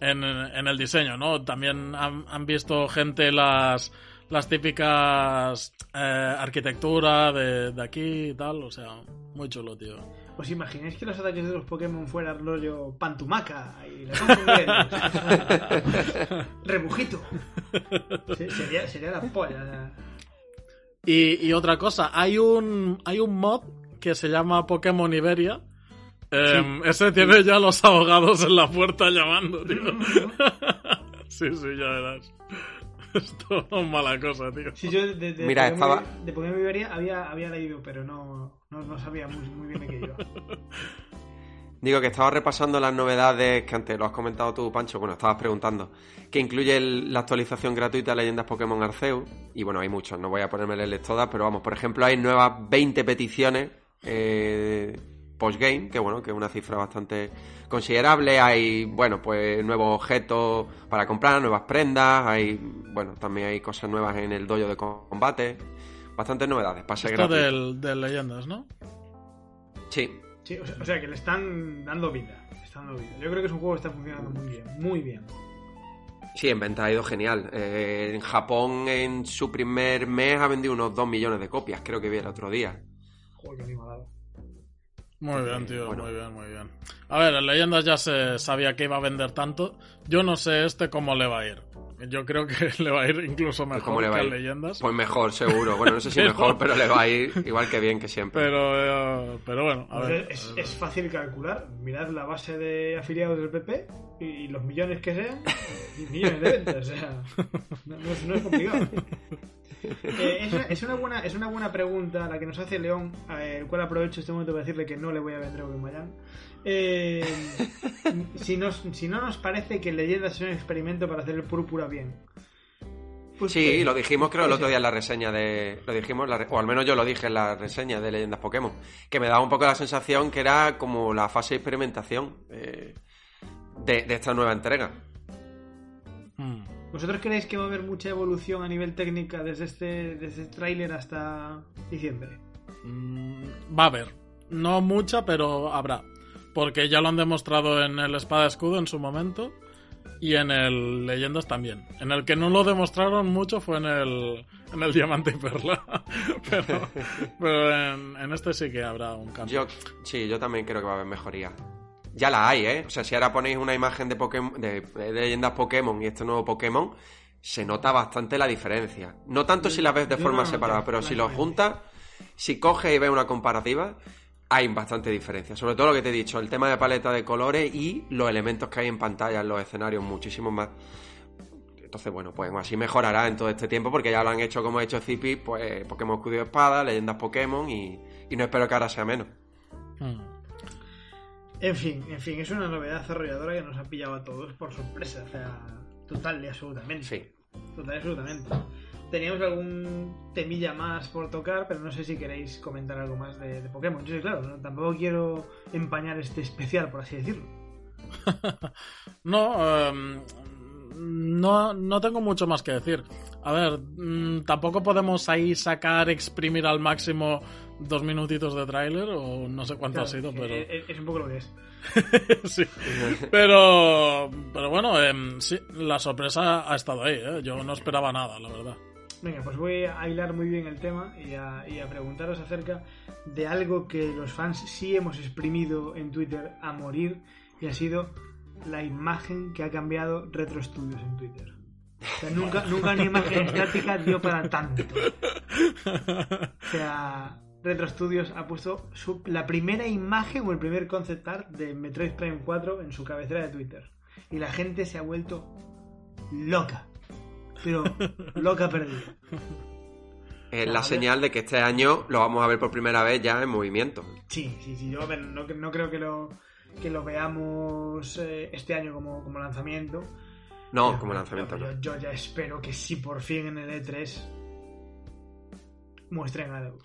en, en el diseño, ¿no? También han, han visto gente las las típicas eh, arquitectura de, de aquí y tal, o sea, muy chulo, tío. ¿Os imagináis que los ataques de los Pokémon fueran rollo pantumaca y pongo [LAUGHS] Rebujito. Se- sería, sería la polla. Y, y otra cosa, hay un hay un mod que se llama Pokémon Iberia. Em, ese tiene ya los abogados en la puerta llamando, tío. [LAUGHS] sí, sí, ya verás. Esto es mala cosa, tío. Sí, yo de, de Mira, Pokémon, estaba- de Pokémon Iberia había, había leído, pero no, no, no sabía muy, muy bien de qué. [LAUGHS] Digo que estaba repasando las novedades que antes lo has comentado tú, Pancho. Bueno, estabas preguntando. Que incluye la actualización gratuita de Leyendas Pokémon Arceus. Y bueno, hay muchas, no voy a leerles todas, pero vamos, por ejemplo, hay nuevas 20 peticiones eh, postgame, que bueno, que es una cifra bastante considerable. Hay, bueno, pues nuevos objetos para comprar, nuevas prendas. Hay, bueno, también hay cosas nuevas en el dojo de combate. Bastantes novedades, pase Esto gratuito. del, de leyendas, ¿no? Sí, Sí, o sea, o sea, que le están dando vida. le están dando vida. Yo creo que es un juego que está funcionando muy bien, muy bien. Sí, en venta ha ido genial. Eh, en Japón, en su primer mes, ha vendido unos 2 millones de copias, creo que vi el otro día. Joder, qué. Muy bien, tío, bueno. muy bien, muy bien. A ver, en leyendas ya se sabía que iba a vender tanto. Yo no sé este cómo le va a ir. Yo creo que [LAUGHS] le va a ir incluso mejor ¿Cómo le va que a ir? leyendas. Pues mejor, seguro. Bueno, no sé si [LAUGHS] Pero- mejor, pero le va a ir igual que bien que siempre. Pero, eh, pero bueno, a ver. es, es fácil calcular. Mirad la base de afiliados del PP y los millones que sean, y millones de ventas. O sea, no, no es, no es complicado. [LAUGHS] Eh, es, una, es una buena, es una buena pregunta la que nos hace León, el cual aprovecho este momento para decirle que no le voy a vender a Guimayán. Eh, si, nos, si no nos parece que Leyendas es un experimento para hacer el púrpura bien. Pues Sí, que- lo dijimos creo el otro día en la reseña de... Lo dijimos, la o al menos yo lo dije en la reseña de Leyendas Pokémon, que me daba un poco la sensación que era como la fase de experimentación eh, de, de esta nueva entrega. Hmm. ¿Vosotros creéis que va a haber mucha evolución a nivel técnica desde este, desde este tráiler hasta diciembre? Mm, Va a haber. No mucha, pero habrá. Porque ya lo han demostrado en el Espada Escudo en su momento. Y en el Leyendas también. En el que no lo demostraron mucho fue en el, en el Diamante y Perla. [LAUGHS] pero pero en, en este sí que habrá un cambio. Yo, sí, yo también creo que va a haber mejoría. Ya la hay, ¿eh? O sea, si ahora ponéis una imagen de, Pokémon, de, de leyendas Pokémon y este nuevo Pokémon, se nota bastante la diferencia. No tanto si la ves de forma separada, pero si lo juntas, si coges y ves una comparativa, hay bastante diferencia. Sobre todo lo que te he dicho, el tema de paleta de colores y los elementos que hay en pantalla, en los escenarios, muchísimos más. Entonces, bueno, pues así mejorará en todo este tiempo porque ya lo han hecho como ha hecho Zipi, pues Pokémon Escudo y Espada, leyendas Pokémon y, y no espero que ahora sea menos. Hmm. En fin, en fin, es una novedad desarrolladora que nos ha pillado a todos por sorpresa. O sea, total y absolutamente. Sí. Total y absolutamente. Teníamos algún temilla más por tocar, pero no sé si queréis comentar algo más de, de Pokémon. Yo sí, claro, no- tampoco quiero empañar este especial, por así decirlo. [LAUGHS] No, em, no, no tengo mucho más que decir. A ver, mm, tampoco podemos ahí sacar, exprimir al máximo dos minutitos de tráiler o no sé cuánto Claro, ha sido, pero... es, es un poco lo que es. [LAUGHS] sí. Pero, pero bueno, em, sí, la sorpresa ha estado ahí. ¿eh? Yo no esperaba nada, la verdad. Venga, pues voy a hilar muy bien el tema y a, y a preguntaros acerca de algo que los fans sí hemos exprimido en Twitter a morir y ha sido la imagen que ha cambiado Retro Studios en Twitter. O sea, nunca, [LAUGHS] nunca una imagen estática dio para tanto. O sea, Retro Studios ha puesto su- la primera imagen o el primer concept art de Metroid Prime 4 en su cabecera de Twitter. Y la gente se ha vuelto loca. Pero loca perdida. [LAUGHS] Es la señal de que este año lo vamos a ver por primera vez ya en movimiento. Sí, sí, sí. Yo a ver, no, no creo que lo, que lo veamos eh, este año como, como lanzamiento. No, Pero, como lanzamiento pero no. Yo, ya espero que sí, por fin en el E3 muestren algo.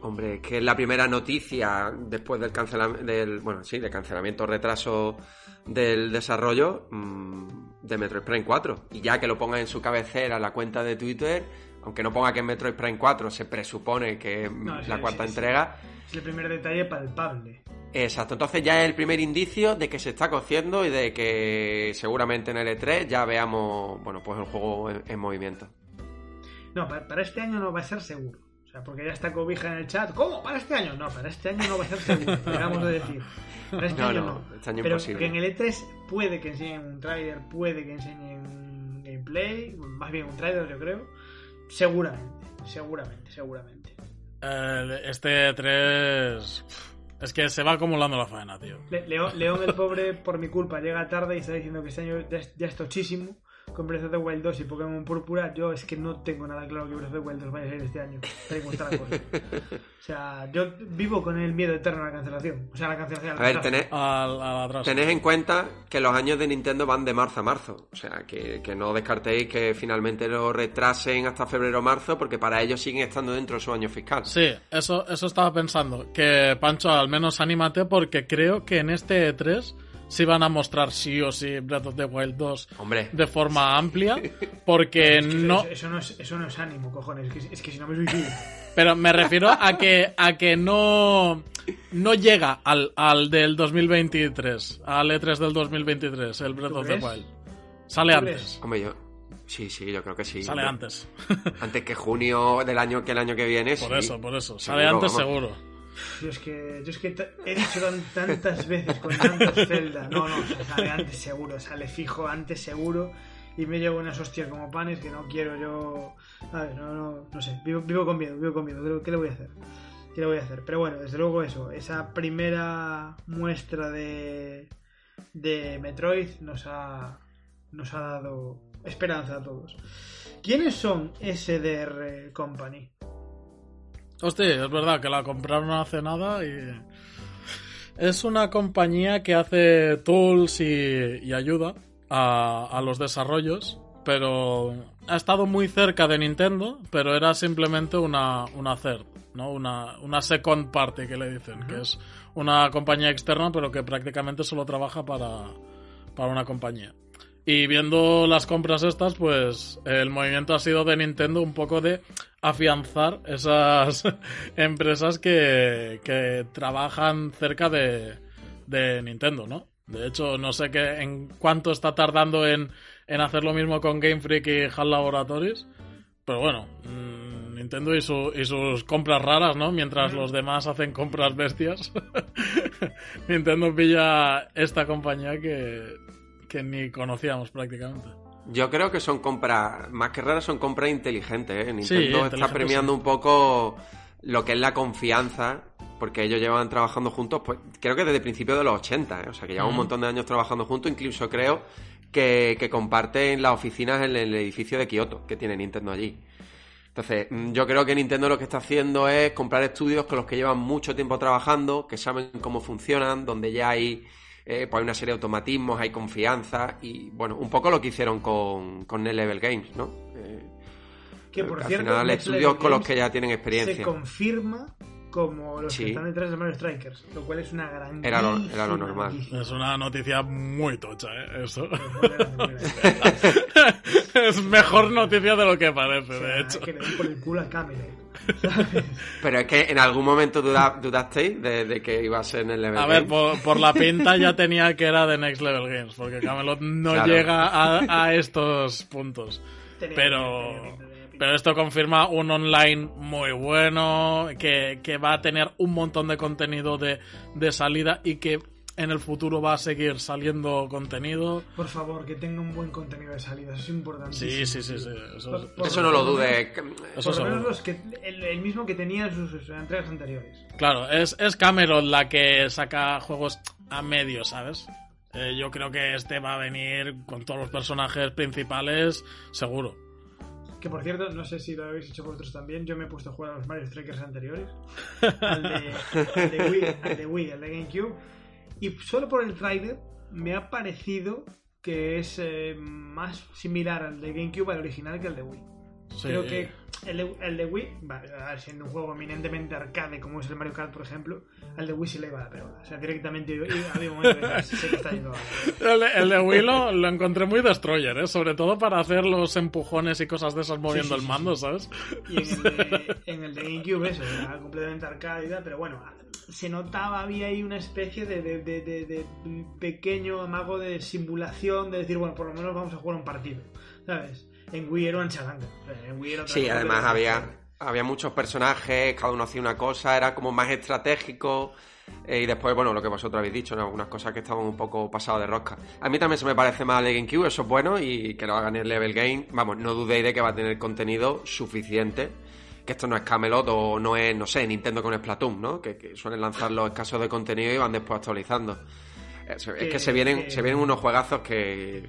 Hombre, es que es la primera noticia después del cancelamiento, del, bueno, sí, de cancelamiento retraso del desarrollo mm, de Metroid Prime 4. Y ya que lo ponga en su cabecera la cuenta de Twitter, aunque no ponga que es Metroid Prime 4, se presupone que es No, la sí, cuarta sí. entrega. Es el primer detalle palpable. Exacto, entonces ya es el primer indicio de que se está cociendo y de que seguramente en el E3 ya veamos, bueno, pues el juego en, en movimiento. No, para, para este año no va a ser seguro. Sea, porque ya está Cobija en el chat. ¿Cómo? ¿Para este año? No, para este año no va a ser seguro. [LAUGHS] Acabamos de decir. Para este No, año no, no. este año Pero imposible. que en el E3 puede que enseñen un tráiler, puede que enseñen un gameplay, más bien un tráiler yo creo. Seguramente, seguramente, seguramente. Eh, este 3... Es que se va acumulando la faena, tío. Le- León, León, el pobre, por mi culpa, llega tarde y está diciendo que este año ya es, ya es tochísimo. Con Breath of the Wild 2 y Pokémon Púrpura, yo es que no tengo nada claro que Breath of the Wild 2 vaya a salir este año. tal y como está la cosa. O sea, yo vivo con el miedo eterno a la cancelación. O sea, a la cancelación. al A ver, tened, Al, al tened en cuenta que los años de Nintendo van de marzo a marzo. O sea, que, que no descartéis que finalmente lo retrasen hasta febrero o marzo, porque para ellos siguen estando dentro de su año fiscal. Sí, eso, eso estaba pensando. Que Pancho, al menos anímate porque creo que en este E3 sí van a mostrar sí o sí Breath of the Wild 2 Hombre, de forma amplia. [LAUGHS] Porque Es que no... Eso, eso no es, eso no es ánimo, cojones. Es que, es que si no me suicido. [LAUGHS] Pero me refiero a que, a que no, no llega al, al del 2023, al E3 del 2023, el Breath ¿Tú of the? Wild. Sale ¿Tú antes. hombre, yo. Sí, sí, yo creo que sí. Sale Hombre, antes. Antes que junio del año que el año que viene. Por sí. eso, por eso. Sale Seguro, antes vamos. seguro. Yo es que, yo es que he dicho tan- tantas veces con tantos Zelda. No, no, sale antes seguro, sale fijo antes seguro. Y me llevo unas hostias como panes que no quiero yo. A ver, no, no, no sé. Vivo, vivo con miedo, vivo con miedo. ¿Qué, qué le voy a hacer? ¿Qué le voy a hacer? Pero bueno, desde luego eso. Esa primera muestra de, de Metroid nos ha, nos ha dado esperanza a todos. ¿Quiénes son SDR Company? Hostia, es verdad que la compraron hace nada y... Es una compañía que hace tools y, y ayuda a, a los desarrollos, pero ha estado muy cerca de Nintendo, pero era simplemente una, una third, ¿no? Una, una second party que le dicen, que es una compañía externa, pero que prácticamente solo trabaja para, para una compañía. Y viendo las compras estas, pues el movimiento ha sido de Nintendo un poco de afianzar esas [LAUGHS] empresas que, que trabajan cerca de, de Nintendo, ¿no? De hecho, no sé qué, en cuánto está tardando en, en hacer lo mismo con Game Freak y HAL Laboratories. Pero bueno, mm, Nintendo y, su- y sus compras raras, ¿no? Mientras los demás hacen compras bestias. [LAUGHS] Nintendo pilla esta compañía que, que ni conocíamos prácticamente. Yo creo que son compras, más que raras, son compras inteligentes. ¿eh? Nintendo está premiando sí. un poco lo que es la confianza, porque ellos llevan trabajando juntos, pues creo que desde principios de los 80, ¿eh? o sea que llevan un montón de años trabajando juntos, incluso creo que, que comparten las oficinas en el edificio de Kioto que tiene Nintendo allí. Entonces, mm, yo creo que Nintendo lo que está haciendo es comprar estudios con los que llevan mucho tiempo trabajando, que saben cómo funcionan, donde ya hay eh, pues hay una serie de automatismos, hay confianza y, bueno, un poco lo que hicieron con, con Net Level Games, ¿no? Eh, Que por al cierto, final estudios con los que ya tienen se experiencia. confirma como los Sí. que están detrás de Mario Strikers, lo cual es una gran Era lo- era lo normal. Es una noticia muy tocha, ¿eh? Eso. [LAUGHS] Es mejor noticia de lo que parece, O sea, de hecho. que le den por el culo a Camelot. ¿Sabes? Pero es que en algún momento duda- dudasteis de, de que iba a ser Net Level A ver, por, por la pinta ya [LAUGHS] tenía que era de Next Level Games, porque Camelot no Claro. llega a, a estos puntos. Tenía Pero, tenía tenía pero esto confirma un online muy bueno, que, que va a tener un montón de contenido de, de salida y que en el futuro va a seguir saliendo contenido. Por favor, que tenga un buen contenido de salida, eso es importantísimo. Sí, sí, sí, sí. Eso es- Por- por- Eso no lo por dudes. Eso Por lo menos los que, el, el mismo que tenía en sus, sus entregas anteriores. Claro, es, es Cameron la que saca juegos a medio, ¿sabes? Eh, yo creo que este va a venir con todos los personajes principales, seguro. Que por cierto, no sé si lo habéis hecho vosotros también, yo me he puesto a jugar a los Mario Strikers anteriores. [LAUGHS] Al de, al de Wii, al de Wii, al de GameCube. Y solo por el trailer me ha parecido que es eh, más similar al de GameCube al original que al de Wii. Sí. Creo que el de, el de Wii, va, siendo un juego eminentemente arcade como es el Mario Kart, por ejemplo, al de Wii sí le iba la peor. O sea, directamente y- y había un momento que sé que está yendo a El, de- el de Wii lo, lo encontré muy destroyer, ¿eh? Sobre todo para hacer los empujones y cosas de esas moviendo sí, el sí, mando, sí. ¿sabes? Y en el, de, [LAUGHS] en el de GameCube eso, era completamente arcade y tal, pero bueno, se notaba, había ahí una especie de, de- de- de- pequeño amago de simulación, de decir, bueno, por lo menos vamos a jugar un partido, ¿sabes? En Wii era una charanga. o sea, En Wii era otra Sí, además había, había muchos personajes, cada uno hacía una cosa, era como más estratégico. eh, y después, bueno, lo que vosotros habéis dicho, ¿no? algunas cosas que estaban un poco pasadas de rosca. A mí también se me parece mal el GameCube, eso es bueno, y que lo haga en el Level Game. Vamos, no dudéis de que va a tener contenido suficiente. Que esto no es Camelot o no es, no sé, Nintendo con Splatoon, ¿no? Que, que suelen lanzar los escasos de contenido y van después actualizando. Es, es que, Que- se vienen, que- se vienen unos juegazos que,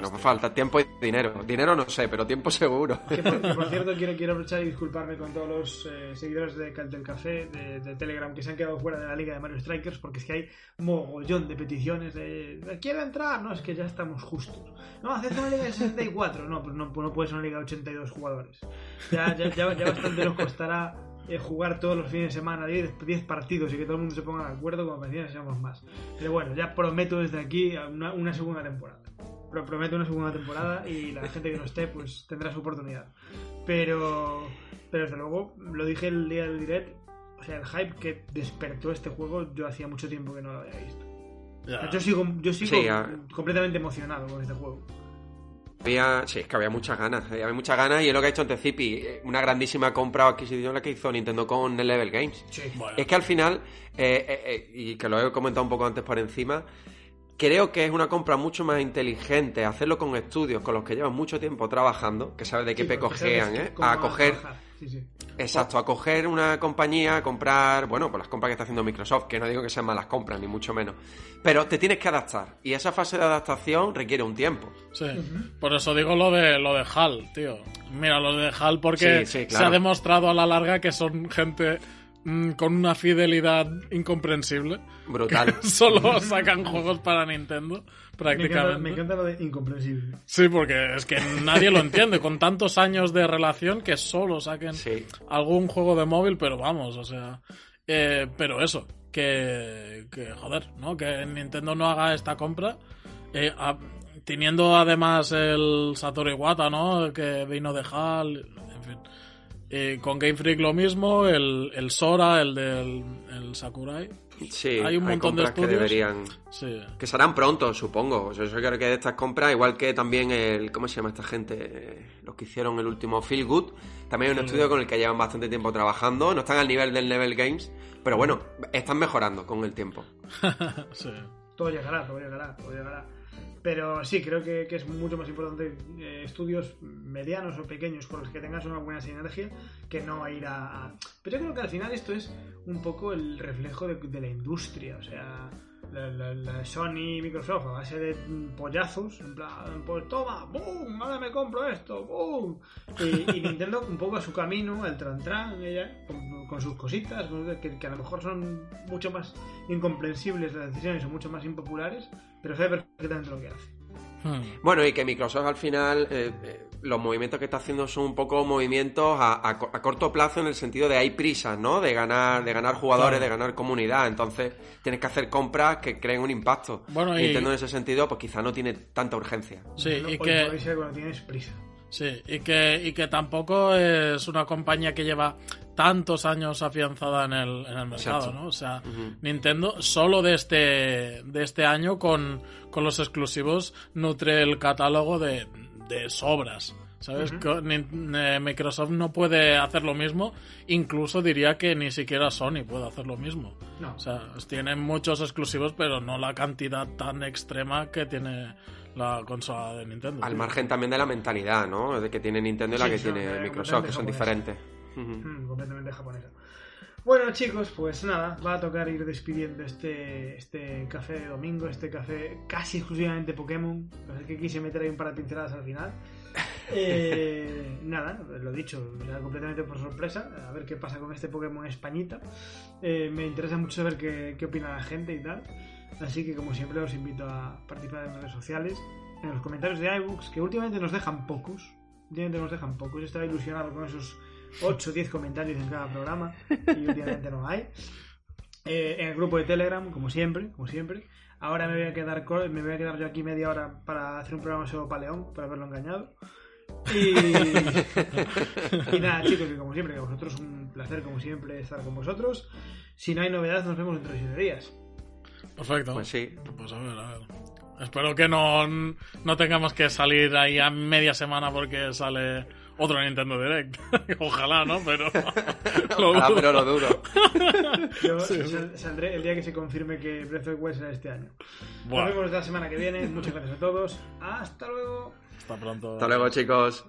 nos falta tiempo y dinero. Dinero no sé, pero tiempo seguro. Que por, [LAUGHS] cierto, quiero, quiero aprovechar y disculparme con todos los eh, seguidores de Cal- del Café, de, de Telegram, que se han quedado fuera de la liga de Mario Strikers, porque es que hay mogollón de peticiones de quiero entrar, no, es que ya estamos justos. No, haced una liga de 64, no, pues no, pues no puede ser una liga de 82 jugadores. Ya, ya, ya, ya bastante nos costará eh, jugar todos los fines de semana 10, 10 partidos y que todo el mundo se ponga de acuerdo, como decían, seamos más. Pero bueno, ya prometo desde aquí una, una segunda temporada. Pero prometo una segunda temporada y la gente que no esté pues tendrá su oportunidad. Pero, pero desde luego, lo dije el día del direct, o sea, el hype que despertó este juego yo hacía mucho tiempo que no lo había visto. Ya. Yo sigo, yo sigo Sí, completamente emocionado con este juego. Había, sí, es que había muchas ganas, eh, había muchas ganas y es lo que ha hecho antes Zipi, eh, una grandísima compra o adquisición la que hizo Nintendo con el Level Games. Sí. Bueno, Es que al final, eh, eh, y que lo he comentado un poco antes por encima, creo que es una compra mucho más inteligente hacerlo con estudios con los que llevan mucho tiempo trabajando, que sabes de qué Sí, pe porque cojean, sabes ¿eh? A coger. Sí, sí. exacto, a coger una compañía, a comprar, bueno, pues las compras que está haciendo Microsoft, que no digo que sean malas compras, ni mucho menos, pero te tienes que adaptar y esa fase de adaptación requiere un tiempo. sí. Por eso digo lo de lo de HAL, tío. Mira, lo de HAL porque Sí, sí, se ha demostrado a la larga que son gente con una fidelidad incomprensible. Brutal. [LAUGHS] Solo sacan juegos para Nintendo, Me encanta, prácticamente. me encanta lo de incomprensible. Sí, porque es que nadie lo entiende. Con tantos años de relación que solo saquen Sí. algún juego de móvil, pero vamos, o sea. eh, pero eso, que, que joder, ¿no? Que Nintendo no haga esta compra. eh, a- teniendo además el Satoru Iwata, ¿no? Que vino de HAL. Eh, con Game Freak lo mismo, el, el Sora, el del el Sakurai. Sí, Hay un montón de compras que estudios. deberían Sí. Que serán pronto, supongo. O sea, yo creo que de estas compras, igual que también el. ¿Cómo se llama esta gente? Los que hicieron el último Feel Good. También hay un estudio con el que llevan bastante tiempo trabajando. No están al nivel del Level Games. Pero bueno, están mejorando con el tiempo. [LAUGHS] sí. Todo llegará, todo llegará, todo llegará. Pero sí, creo que, es mucho más importante eh, estudios medianos o pequeños con los que tengas una buena sinergia que no ir a, Pero yo creo que al final esto es un poco el reflejo de, la industria. O sea, la, Sony y Microsoft a base de pollazos, en plan, pues toma, ¡boom! Ahora me compro esto, ¡boom! Y, y Nintendo un poco a su camino, el tran tran, ella, con, sus cositas, que, que a lo mejor son mucho más incomprensibles las decisiones o mucho más impopulares, pero sabe perfectamente lo que hace. Hmm. Bueno, y que Microsoft al final, eh, eh, los movimientos que está haciendo son un poco movimientos a, a co- a corto plazo en el sentido de hay prisas, ¿no? De ganar, de ganar jugadores, Claro. de ganar comunidad. Entonces, tienes que hacer compras que creen un impacto. Bueno, y- Nintendo en ese sentido, pues quizá no tiene tanta urgencia. Sí, No, y hoy que... por hoy sé cuando tienes prisa. Sí, y que, y que tampoco es una compañía que lleva tantos años afianzada en el, en el mercado, Exacto. ¿no? O sea. Nintendo solo de este, de este año con, con los exclusivos nutre el catálogo de, de sobras. ¿Sabes? Eh, Microsoft no puede hacer lo mismo, incluso diría que ni siquiera Sony puede hacer lo mismo. No. O sea, tienen muchos exclusivos, pero no la cantidad tan extrema que tiene la consola de Nintendo. Al margen también de la mentalidad, ¿no? De que tiene Nintendo y la Sí, que tiene Microsoft, que son diferentes. Mm, completamente japonesa. Bueno, chicos, pues nada, va a tocar ir despidiendo este, este café de domingo, este café casi exclusivamente Pokémon. Es que quise meter ahí un par de pinceladas al final. [LAUGHS] Eh, nada, lo dicho, completamente por sorpresa. A ver qué pasa con este Pokémon Españita. Eh, me interesa mucho saber qué, qué opina la gente y tal. Así que, como siempre, os invito a participar en redes sociales, en los comentarios de iBooks, que últimamente nos dejan pocos. Últimamente nos dejan pocos. Yo estaba ilusionado con esos 8 o 10 comentarios en cada programa y últimamente no hay. Eh, en el grupo de Telegram, como siempre, como siempre. Ahora me voy a quedar me voy a quedar yo aquí media hora para hacer un programa sobre Paleón, para haberlo engañado. Y, [LAUGHS] y nada, chicos, que como siempre, que a vosotros un placer, como siempre, estar con vosotros. Si no hay novedades, nos vemos dentro de 7 días. Perfecto. Pues sí. Pues a ver, a ver. Espero que no, no tengamos que salir ahí a media semana porque sale otro Nintendo Direct. [LAUGHS] Ojalá, ¿no? Pero. [LAUGHS] lo Ojalá, dudo. pero lo duro. [LAUGHS] Yo sal- saldré el día que se confirme que Breath of the Wild será este año. Nos vemos la semana que viene. Muchas gracias a todos. Hasta luego. hasta pronto. Hasta luego, chicos.